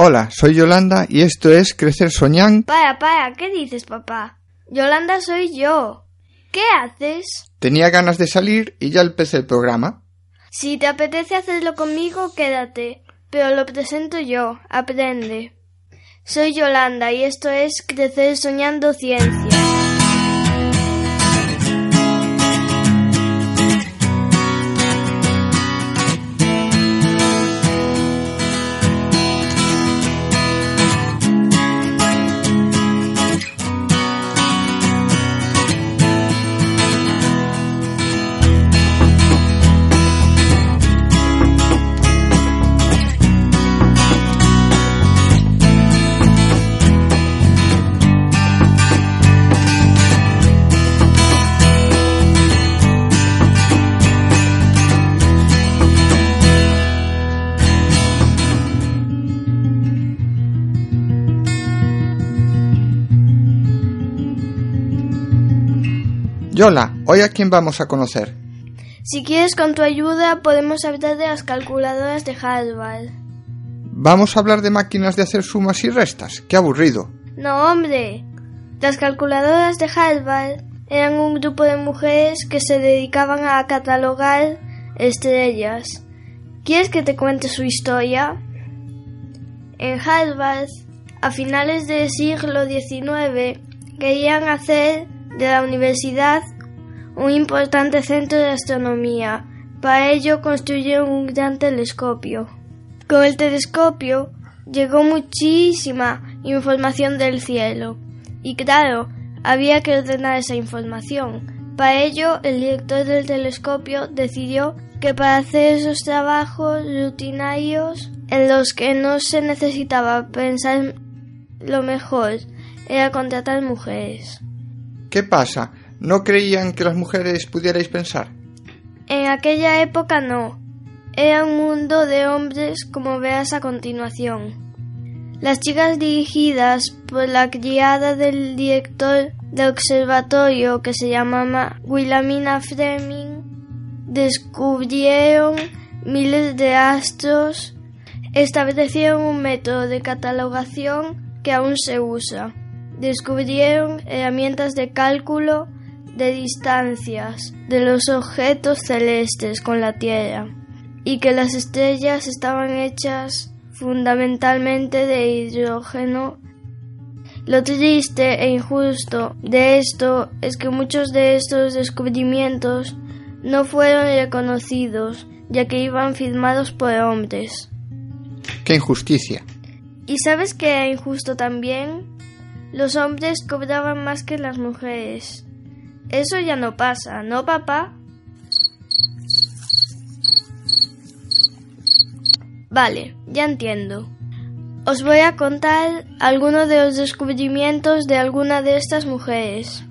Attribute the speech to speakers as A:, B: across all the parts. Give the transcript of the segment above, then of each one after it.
A: Hola, soy Yolanda y esto es Crecer Soñan.
B: Para, para, ¿qué dices, papá? Yolanda soy yo. ¿Qué haces?
A: Tenía ganas de salir y ya empecé el programa.
B: Si te apetece hacerlo conmigo, quédate. Pero lo presento yo. Aprende. Soy Yolanda y esto es Crecer Soñando Ciencia.
A: Yola, hoy a quién vamos a conocer.
B: Si quieres con tu ayuda podemos hablar de las calculadoras de Harvard.
A: Vamos a hablar de máquinas de hacer sumas y restas. Qué aburrido.
B: No, hombre. Las calculadoras de Harvard eran un grupo de mujeres que se dedicaban a catalogar estrellas. ¿Quieres que te cuente su historia? En Harvard, a finales del siglo XIX, querían hacer de la universidad un importante centro de astronomía. Para ello construyeron un gran telescopio. Con el telescopio llegó muchísima información del cielo. Y claro, había que ordenar esa información. Para ello, el director del telescopio decidió que para hacer esos trabajos rutinarios en los que no se necesitaba pensar lo mejor era contratar mujeres.
A: ¿Qué pasa? ¿No creían que las mujeres pudierais pensar?
B: En aquella época no. Era un mundo de hombres como veas a continuación. Las chicas dirigidas por la criada del director del observatorio que se llamaba Wilhelmina Fleming descubrieron miles de astros, establecieron un método de catalogación que aún se usa descubrieron herramientas de cálculo de distancias de los objetos celestes con la Tierra y que las estrellas estaban hechas fundamentalmente de hidrógeno. Lo triste e injusto de esto es que muchos de estos descubrimientos no fueron reconocidos, ya que iban firmados por hombres.
A: ¡Qué injusticia!
B: ¿Y sabes qué era injusto también? Los hombres cobraban más que las mujeres. Eso ya no pasa, ¿no, papá? Vale, ya entiendo. Os voy a contar algunos de los descubrimientos de alguna de estas mujeres.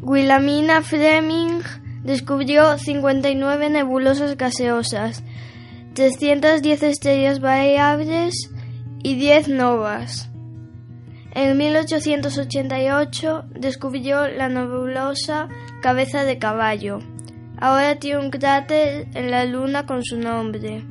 B: Wilhelmina Fleming descubrió 59 nebulosas gaseosas, 310 estrellas variables y 10 novas. En 1888 descubrió la nebulosa Cabeza de Caballo. Ahora tiene un cráter en la Luna con su nombre.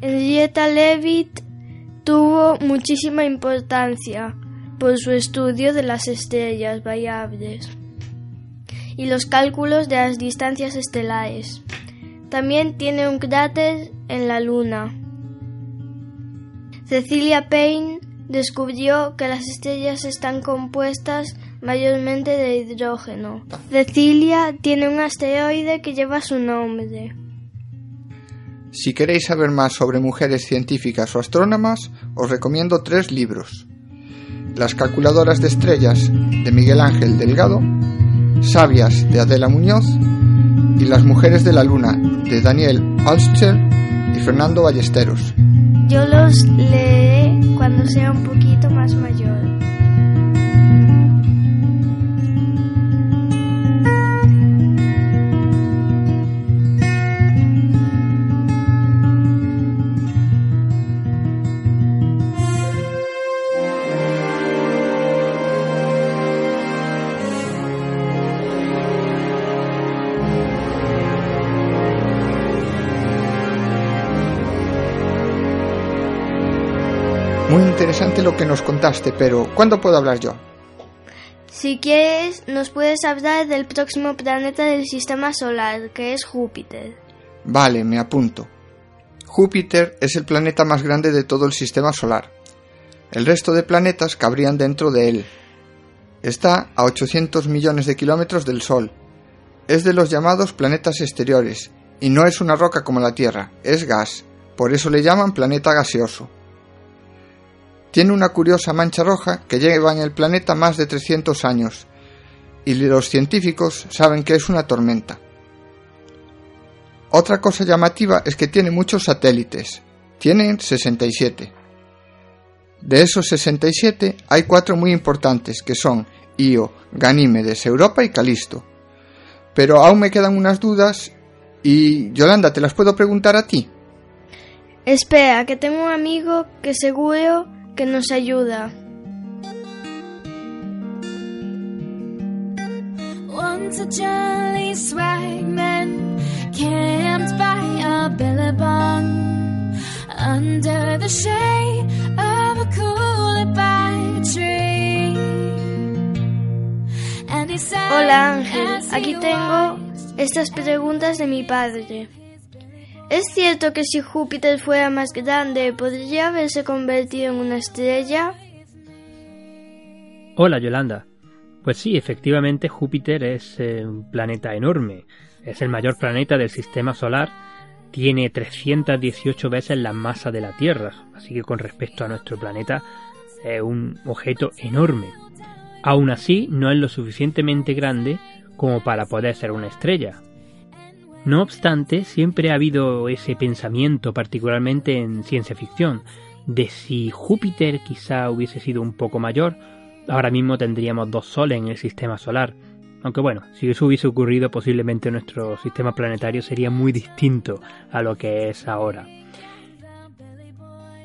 B: Henrietta Leavitt tuvo muchísima importancia por su estudio de las estrellas variables y los cálculos de las distancias estelares. También tiene un cráter en la Luna. Cecilia Payne descubrió que las estrellas están compuestas mayormente de hidrógeno. Cecilia tiene un asteroide que lleva su nombre.
A: Si queréis saber más sobre mujeres científicas o astrónomas, os recomiendo tres libros. Las calculadoras de estrellas de Miguel Ángel Delgado, Sabias de Adela Muñoz y Las mujeres de la luna de Daniel Alscher y Fernando Ballesteros.
B: Yo los leeré cuando sea un poquito más mayor.
A: Muy interesante lo que nos contaste, pero ¿cuándo puedo hablar yo?
B: Si quieres, nos puedes hablar del próximo planeta del sistema solar, que es Júpiter.
A: Vale, me apunto. Júpiter es el planeta más grande de todo el sistema solar. El resto de planetas cabrían dentro de él. Está a 800 millones de kilómetros del Sol. Es de los llamados planetas exteriores, y no es una roca como la Tierra, es gas. Por eso le llaman planeta gaseoso. Tiene una curiosa mancha roja que lleva en el planeta más de 300 años, y los científicos saben que es una tormenta. Otra cosa llamativa es que tiene muchos satélites. Tienen 67. De esos 67 hay cuatro muy importantes que son Io, Ganímedes, Europa y Calisto. Pero aún me quedan unas dudas y Yolanda, ¿te las puedo preguntar a ti?
B: Espera, que tengo un amigo que seguro que nos ayuda.
C: Once a jolly swagman camped by a billabong under the shade of a coolabah tree. And he said,
B: Hola Ángel, aquí tengo estas preguntas de mi padre. ¿Es cierto que si Júpiter fuera más grande podría haberse convertido en una estrella?
D: Hola Yolanda. Pues sí, efectivamente Júpiter es eh, un planeta enorme. Es el mayor planeta del sistema solar. Tiene 318 veces la masa de la Tierra. Así que con respecto a nuestro planeta es un objeto enorme. Aún así, no es lo suficientemente grande como para poder ser una estrella. No obstante, siempre ha habido ese pensamiento, particularmente en ciencia ficción, de si Júpiter quizá hubiese sido un poco mayor, ahora mismo tendríamos dos soles en el sistema solar. Aunque bueno, si eso hubiese ocurrido, posiblemente nuestro sistema planetario sería muy distinto a lo que es ahora.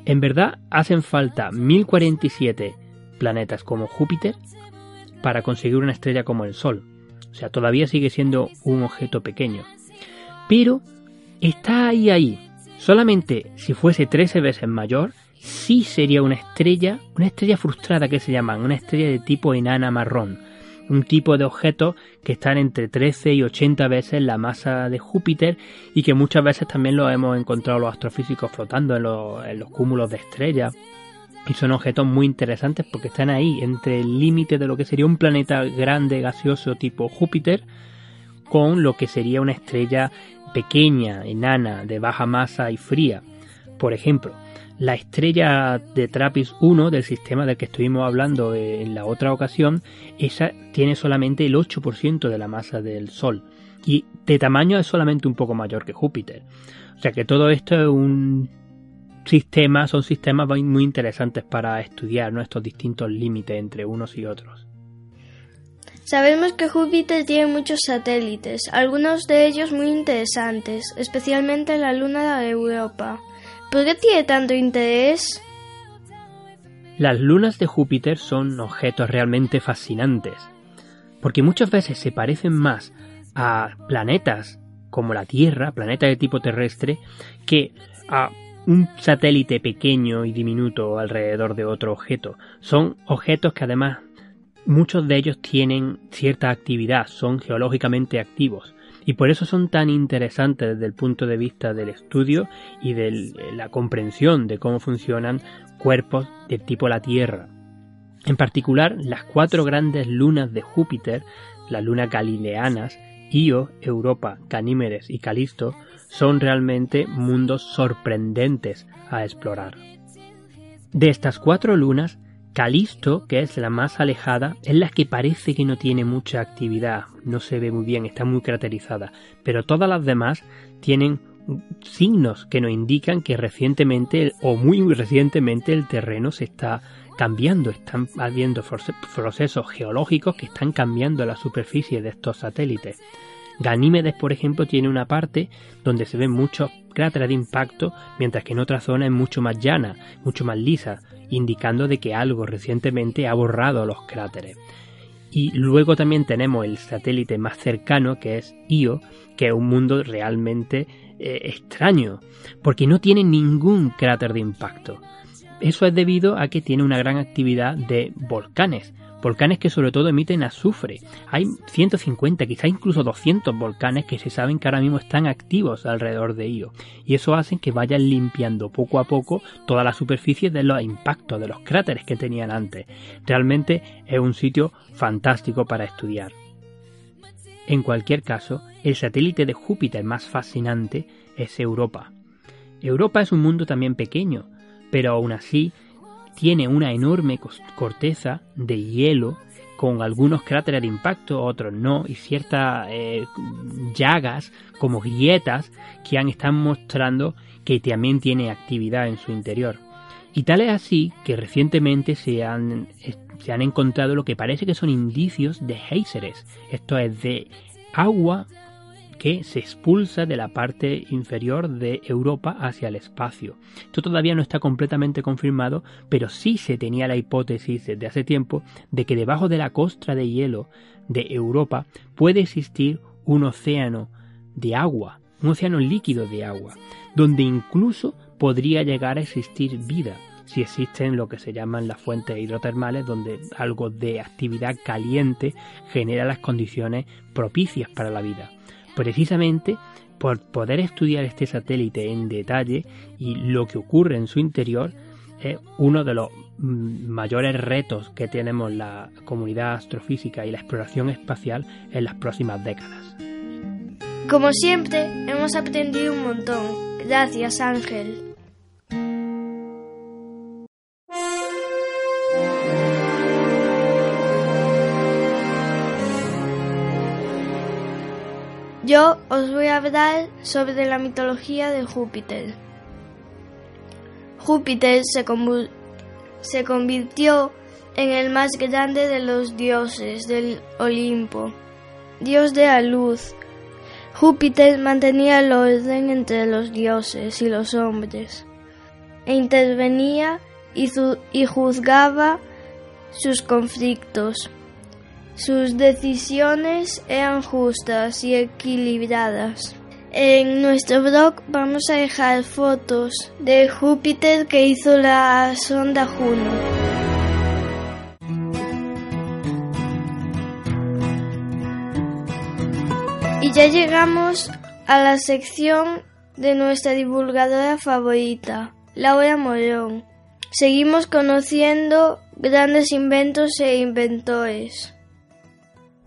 D: En verdad, hacen falta 1047 planetas como Júpiter para conseguir una estrella como el Sol. O sea, todavía sigue siendo un objeto pequeño. Pero está ahí, ahí. Solamente si fuese 13 veces mayor, sí sería una estrella, una estrella frustrada que se llaman, una estrella de tipo enana marrón. Un tipo de objetos que están entre 13 y 80 veces la masa de Júpiter y que muchas veces también lo hemos encontrado los astrofísicos flotando en los, en los cúmulos de estrellas. Y son objetos muy interesantes porque están ahí, entre el límite de lo que sería un planeta grande, gaseoso tipo Júpiter, con lo que sería una estrella pequeña, enana, de baja masa y fría. Por ejemplo, la estrella de Trappist 1 del sistema del que estuvimos hablando en la otra ocasión, esa tiene solamente el 8% de la masa del Sol y de tamaño es solamente un poco mayor que Júpiter. O sea que todo esto es un sistema, son sistemas muy interesantes para estudiar nuestros distintos límites entre unos y otros.
B: Sabemos que Júpiter tiene muchos satélites, algunos de ellos muy interesantes, especialmente la luna de Europa. ¿Por qué tiene tanto interés?
D: Las lunas de Júpiter son objetos realmente fascinantes, porque muchas veces se parecen más a planetas como la Tierra, planetas de tipo terrestre, que a un satélite pequeño y diminuto alrededor de otro objeto. Son objetos que además muchos de ellos tienen cierta actividad, son geológicamente activos y por eso son tan interesantes desde el punto de vista del estudio y de la comprensión de cómo funcionan cuerpos del tipo la Tierra. En particular, las cuatro grandes lunas de Júpiter, las lunas galileanas, Io, Europa, Ganímedes y Calisto, son realmente mundos sorprendentes a explorar. De estas cuatro lunas, Calisto, que es la más alejada, es la que parece que no tiene mucha actividad, no se ve muy bien, está muy craterizada, pero todas las demás tienen signos que nos indican que recientemente o muy recientemente el terreno se está cambiando, están habiendo procesos geológicos que están cambiando la superficie de estos satélites. Ganímedes, por ejemplo, tiene una parte donde se ven muchos cráteres de impacto, mientras que en otra zona es mucho más llana, mucho más lisa, indicando de que algo recientemente ha borrado los cráteres. Y luego también tenemos el satélite más cercano, que es Io, que es un mundo realmente eh, extraño, porque no tiene ningún cráter de impacto. Eso es debido a que tiene una gran actividad de volcanes, volcanes que sobre todo emiten azufre. Hay 150, quizá incluso 200 volcanes que se saben que ahora mismo están activos alrededor de Io. Y eso hace que vayan limpiando poco a poco toda la superficie de los impactos, de los cráteres que tenían antes. Realmente es un sitio fantástico para estudiar. En cualquier caso, el satélite de Júpiter más fascinante es Europa. Europa es un mundo también pequeño, pero aún así tiene una enorme corteza de hielo con algunos cráteres de impacto, otros no, y ciertas eh, llagas como grietas que han mostrando que también tiene actividad en su interior. Y tal es así que recientemente se han, se han encontrado lo que parece que son indicios de géiseres, esto es de agua que se expulsa de la parte inferior de Europa hacia el espacio. Esto todavía no está completamente confirmado, pero sí se tenía la hipótesis desde hace tiempo de que debajo de la costra de hielo de Europa puede existir un océano de agua, un océano líquido de agua, donde incluso podría llegar a existir vida si existen lo que se llaman las fuentes hidrotermales, donde algo de actividad caliente genera las condiciones propicias para la vida precisamente por poder estudiar este satélite en detalle y lo que ocurre en su interior es uno de los mm, mayores retos que tenemos la comunidad astrofísica y la exploración espacial en las próximas décadas.
B: Como siempre, hemos aprendido un montón. Gracias, Ángel. Yo os voy a hablar sobre la mitología de Júpiter. Júpiter se, se convirtió en el más grande de los dioses del Olimpo, dios de la luz. Júpiter mantenía el orden entre los dioses y los hombres, e intervenía y, y juzgaba sus conflictos. Sus decisiones eran justas y equilibradas. En nuestro blog vamos a dejar fotos de Júpiter que hizo la sonda Juno. Y ya llegamos a la sección de nuestra divulgadora favorita, Laura Morón. Seguimos conociendo grandes inventos e inventores.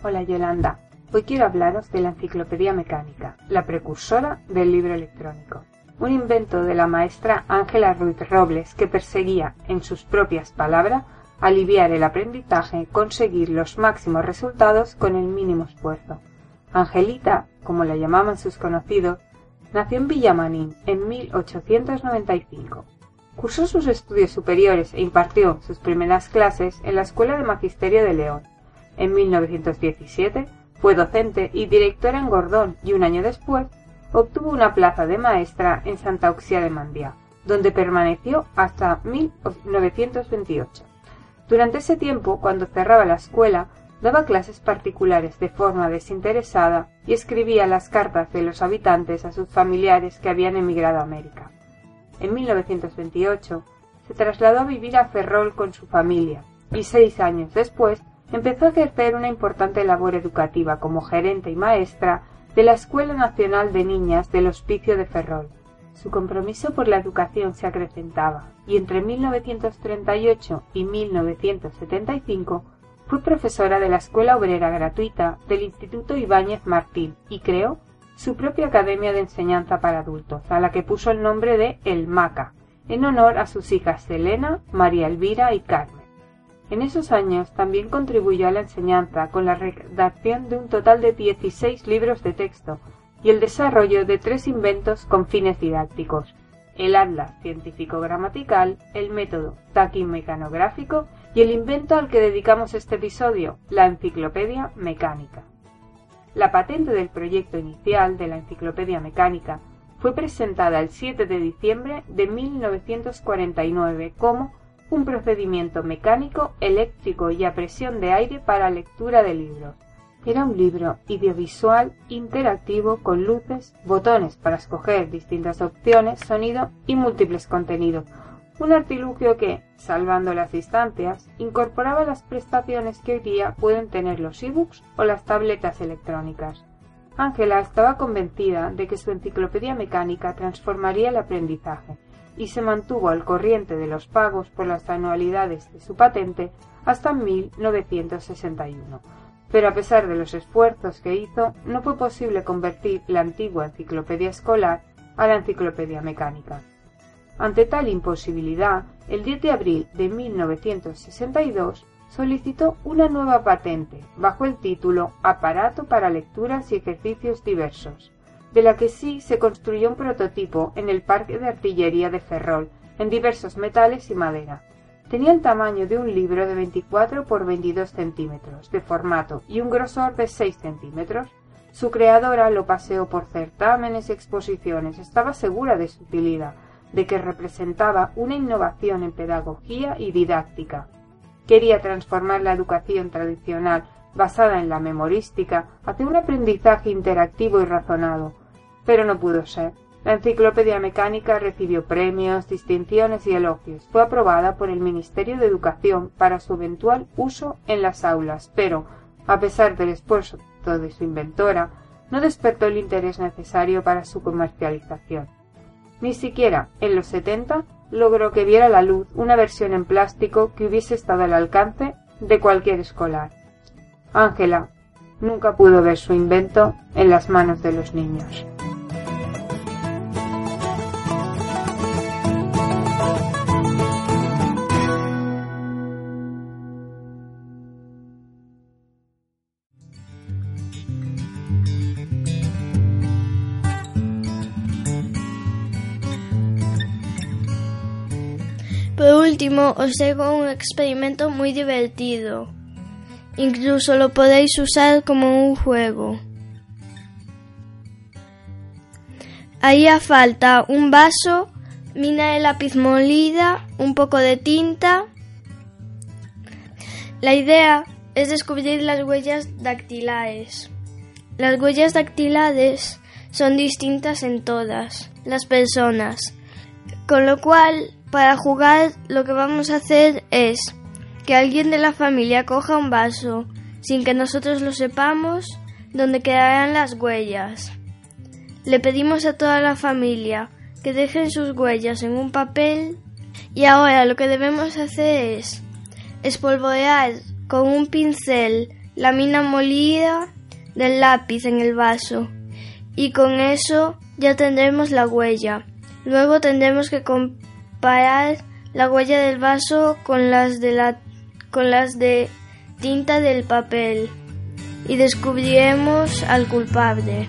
E: Hola Yolanda, hoy quiero hablaros de la Enciclopedia Mecánica, la precursora del libro electrónico. Un invento de la maestra Ángela Ruiz Robles que perseguía, en sus propias palabras, aliviar el aprendizaje, conseguir los máximos resultados con el mínimo esfuerzo. Angelita, como la llamaban sus conocidos, nació en Villamanín en 1895. Cursó sus estudios superiores e impartió sus primeras clases en la Escuela de Magisterio de León en 1917 fue docente y directora en Gordón y un año después obtuvo una plaza de maestra en Santa Uxia de Mandía, donde permaneció hasta 1928. Durante ese tiempo, cuando cerraba la escuela, daba clases particulares de forma desinteresada y escribía las cartas de los habitantes a sus familiares que habían emigrado a América. En 1928 se trasladó a vivir a Ferrol con su familia y seis años después empezó a ejercer una importante labor educativa como gerente y maestra de la Escuela Nacional de Niñas del Hospicio de Ferrol. Su compromiso por la educación se acrecentaba y entre 1938 y 1975 fue profesora de la Escuela Obrera Gratuita del Instituto Ibáñez Martín y creó su propia Academia de Enseñanza para Adultos, a la que puso el nombre de El Maca, en honor a sus hijas Elena, María Elvira y Carmen. En esos años también contribuyó a la enseñanza con la redacción de un total de 16 libros de texto, y el desarrollo de tres inventos con fines didácticos, el atlas científico-gramatical, el método taquimecanográfico y el invento al que dedicamos este episodio, la enciclopedia mecánica. La patente del proyecto inicial de la enciclopedia mecánica fue presentada el 7 de diciembre de 1949 como un procedimiento mecánico, eléctrico y a presión de aire para lectura de libros. Era un libro audiovisual interactivo con luces, botones para escoger distintas opciones, sonido y múltiples contenidos. Un artilugio que, salvando las distancias, incorporaba las prestaciones que hoy día pueden tener los ebooks o las tabletas electrónicas. Ángela estaba convencida de que su enciclopedia mecánica transformaría el aprendizaje y se mantuvo al corriente de los pagos por las anualidades de su patente hasta 1961. Pero a pesar de los esfuerzos que hizo, no fue posible convertir la antigua enciclopedia escolar a la enciclopedia mecánica. Ante tal imposibilidad, el 10 de abril de 1962 solicitó una nueva patente bajo el título Aparato para lecturas y ejercicios diversos, de la que sí se construyó un prototipo en el Parque de Artillería de Ferrol, en diversos metales y madera. Tenía el tamaño de un libro de 24 por 22 centímetros de formato y un grosor de 6 centímetros. Su creadora lo paseó por certámenes y exposiciones. Estaba segura de su utilidad, de que representaba una innovación en pedagogía y didáctica. Quería transformar la educación tradicional basada en la memorística hacia un aprendizaje interactivo y razonado, pero no pudo ser. La enciclopedia mecánica recibió premios, distinciones y elogios. Fue aprobada por el Ministerio de Educación para su eventual uso en las aulas, pero, a pesar del esfuerzo de su inventora, no despertó el interés necesario para su comercialización. Ni siquiera en los 70 logró que viera la luz una versión en plástico que hubiese estado al alcance de cualquier escolar. Ángela nunca pudo ver su invento en las manos de los niños.
B: Por último, os traigo un experimento muy divertido. Incluso lo podéis usar como un juego. Haría falta un vaso, mina de lápiz molida, un poco de tinta. La idea es descubrir las huellas dactilares. Las huellas dactilares son distintas en todas las personas, con lo cual para jugar lo que vamos a hacer es que alguien de la familia coja un vaso sin que nosotros lo sepamos donde quedarán las huellas. Le pedimos a toda la familia que dejen sus huellas en un papel y ahora lo que debemos hacer es espolvorear con un pincel la mina molida del lápiz en el vaso y con eso ya tendremos la huella. Luego tendremos que comparar la huella del vaso con las de la con las de tinta del papel y descubriremos al culpable.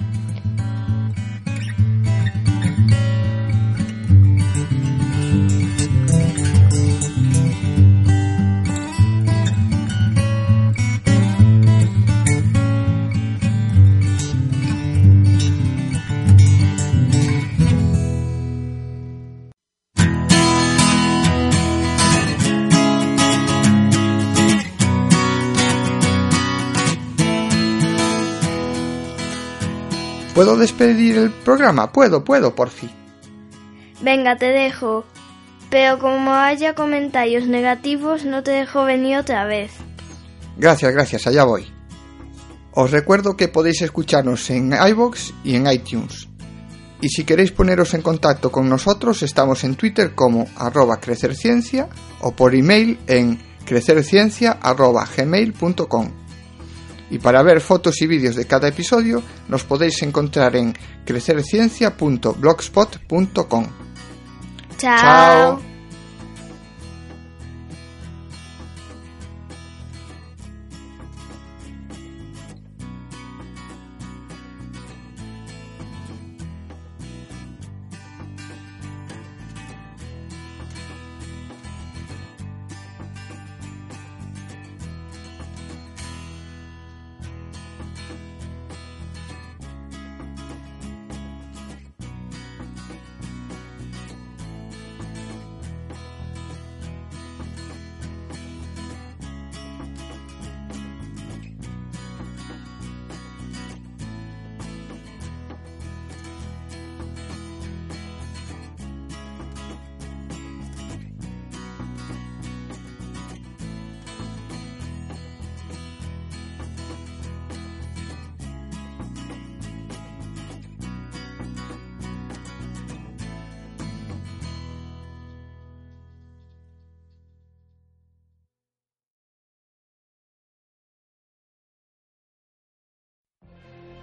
A: ¿Puedo despedir el programa? Puedo, puedo, por fin.
B: Venga, te dejo. Pero como haya comentarios negativos, no te dejo venir otra vez.
A: Gracias, gracias, allá voy. Os recuerdo que podéis escucharnos en iBox y en iTunes. Y si queréis poneros en contacto con nosotros, estamos en Twitter como arroba crecerciencia o por email en crecerciencia.gmail.com. Y para ver fotos y vídeos de cada episodio, nos podéis encontrar en crecerciencia.blogspot.com.
B: Chao.
A: Chao.